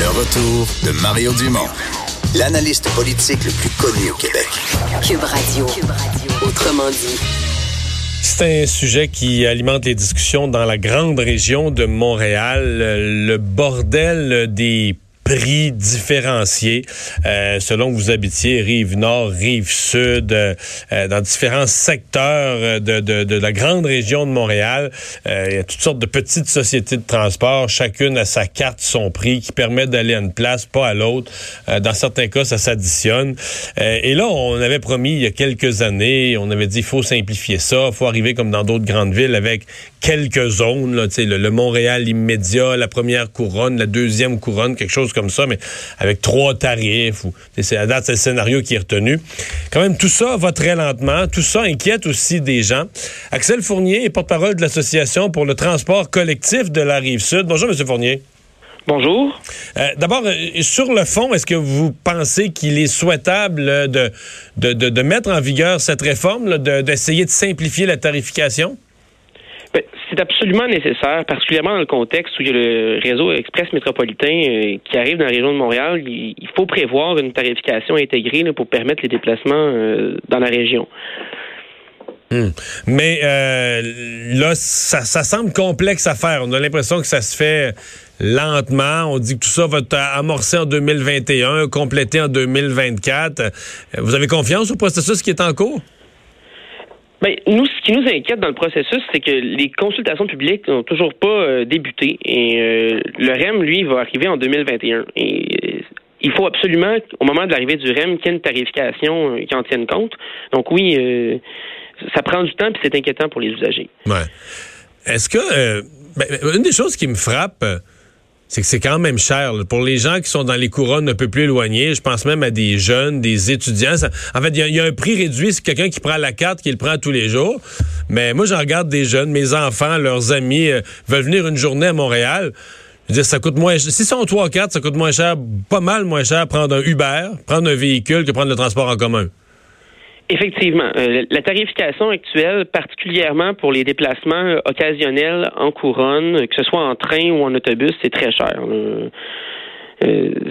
Le retour de Mario Dumont, l'analyste politique le plus connu au Québec. Cube Radio. Autrement dit. C'est un sujet qui alimente les discussions dans la grande région de Montréal, le bordel des prix différenciés euh, selon que vous habitiez rive nord, rive sud, euh, dans différents secteurs de, de, de, la grande région de Montréal. Euh, il y a toutes sortes de petites sociétés de transport, chacune a sa carte, son prix qui permet d'aller à une place, pas à l'autre. dans certains cas, ça s'additionne. et là, on avait promis il y a quelques années, on avait dit il faut simplifier ça, il faut arriver comme dans d'autres grandes villes avec quelques zones, là, le, le Montréal immédiat, la première couronne, la deuxième couronne, quelque chose comme ça, mais avec trois tarifs. Ou, c'est à date, c'est le scénario qui est retenu. Quand même, tout ça va très lentement. Tout ça inquiète aussi des gens. Axel Fournier est porte-parole de l'Association pour le transport collectif de la Rive-Sud. Bonjour, M. Fournier. Bonjour. Euh, D'abord, euh, sur le fond, est-ce que vous pensez qu'il est souhaitable de, de, de, de, mettre en vigueur cette réforme, d'essayer de simplifier la tarification? Ben, c'est absolument nécessaire, particulièrement dans le contexte où il y a le réseau express métropolitain euh, qui arrive dans la région de Montréal. Il, faut prévoir une tarification intégrée pour permettre les déplacements euh, dans la région. Hmm. Mais euh, là, ça, semble complexe à faire. On a l'impression que ça se fait lentement. On dit que tout ça va être amorcé en 2021, complété en 2024. Vous avez confiance au processus qui est en cours? Ben, nous, ce qui nous inquiète dans le processus, c'est que les consultations publiques n'ont toujours pas euh, débuté. Et euh, le REM, lui, va arriver en 2021. Et euh, il faut absolument, au moment de l'arrivée du REM, qu'il y ait une tarification qui en tienne compte. Donc oui, ça prend du temps, puis c'est inquiétant pour les usagers. Ouais. Est-ce que ben, une des choses qui me frappe c'est que c'est quand même cher. Pour les gens qui sont dans les couronnes un peu plus éloignées, je pense même à des jeunes, des étudiants. en fait, il y, a un prix réduit, c'est quelqu'un qui prend la carte, qui le prend tous les jours. Mais moi, j'en regarde des jeunes, mes enfants, leurs amis euh, veulent venir une journée à Montréal. Je veux ça coûte moins Si sont trois quatre, ça coûte moins cher, pas mal moins cher prendre un Uber, prendre un véhicule que prendre le transport en commun. Effectivement. Euh, la tarification actuelle, particulièrement pour les déplacements occasionnels en couronne, que ce soit en train ou en autobus, c'est très cher. Euh,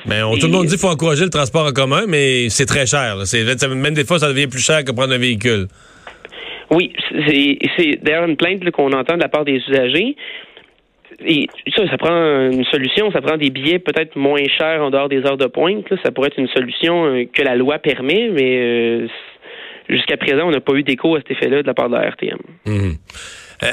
mais on, tout le monde dit qu'il faut encourager le transport en commun, mais c'est très cher. même des fois, ça devient plus cher que prendre un véhicule. Oui, c'est d'ailleurs une plainte qu'on entend de la part des usagers. Et ça, ça prend une solution, ça prend des billets peut-être moins chers en dehors des heures de pointe. Ça pourrait être une solution euh, que la loi permet, mais jusqu'à présent, on n'a pas eu d'écho à cet effet-là de la part de la RTM. Mhm. Euh,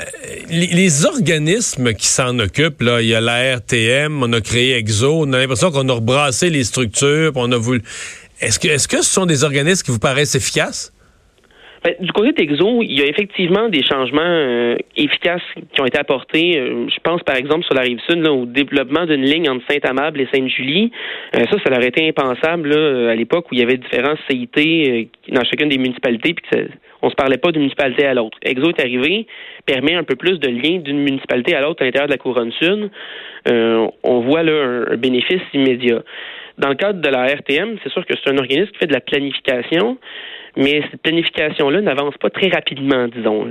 les, organismes qui s'en occupent, là, il y a la RTM, on a créé EXO, on a l'impression qu'on a rebrassé les structures, on a voulu. Est-ce est-ce que ce sont des organismes qui vous paraissent efficaces? Ben, du côté d'Exo, il y a effectivement des changements euh, efficaces qui ont été apportés. Euh, je pense par exemple sur la rive sud au développement d'une ligne entre Saint-Amable et Sainte-Julie. Euh, ça, ça aurait été impensable à l'époque où il y avait différents CIT dans chacune des municipalités, puis que se parlait pas d'une municipalité à l'autre. Exo est arrivé, permet un peu plus de lien d'une municipalité à l'autre à l'intérieur de la couronne sud. on voit là un bénéfice immédiat. Dans le cadre de la RTM, c'est sûr que c'est un organisme qui fait de la planification. Mais cette planification-là n'avance pas très rapidement, disons.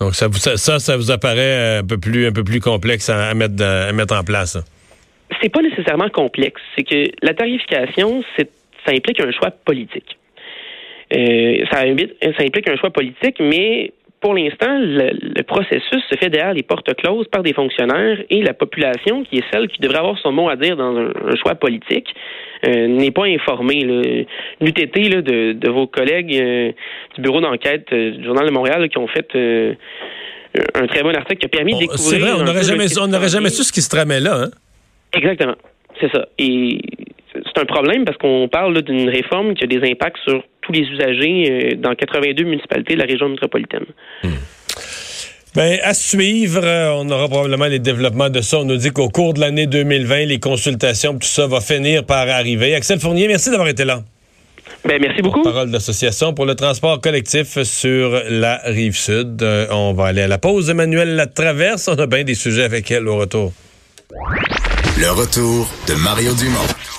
Donc ça, ça, ça vous apparaît un peu plus, un peu plus complexe à, mettre, à mettre en place. C'est pas nécessairement complexe. C'est que la tarification, ça implique un choix politique. Euh, ça, ça implique un choix politique, mais pour l'instant, le, processus se fait derrière les portes closes par des fonctionnaires et la population, qui est celle qui devrait avoir son mot à dire dans un, choix politique, euh, n'est pas informée. L'UTT de, de, vos collègues euh, du bureau d'enquête euh, du Journal de Montréal qui ont fait un très bon article qui a permis de découvrir... C'est vrai, on n'aurait jamais, jamais su ce qui se tramait là. Hein? Exactement, c'est ça. Et c'est un problème parce qu'on parle d'une réforme qui a des impacts sur tous les usagers euh, dans 82 municipalités de la région métropolitaine. Hmm. Ben, à suivre, euh, on aura probablement les développements de ça. On nous dit qu'au cours de l'année 2020, les consultations, tout ça va finir par arriver. Axel Fournier, merci d'avoir été là. Ben, merci beaucoup. Parole d'association pour le transport collectif sur la rive sud. Euh, on va aller à la pause. Emmanuel la traverse. On a bien des sujets avec elle au retour. Le retour de Mario Dumont.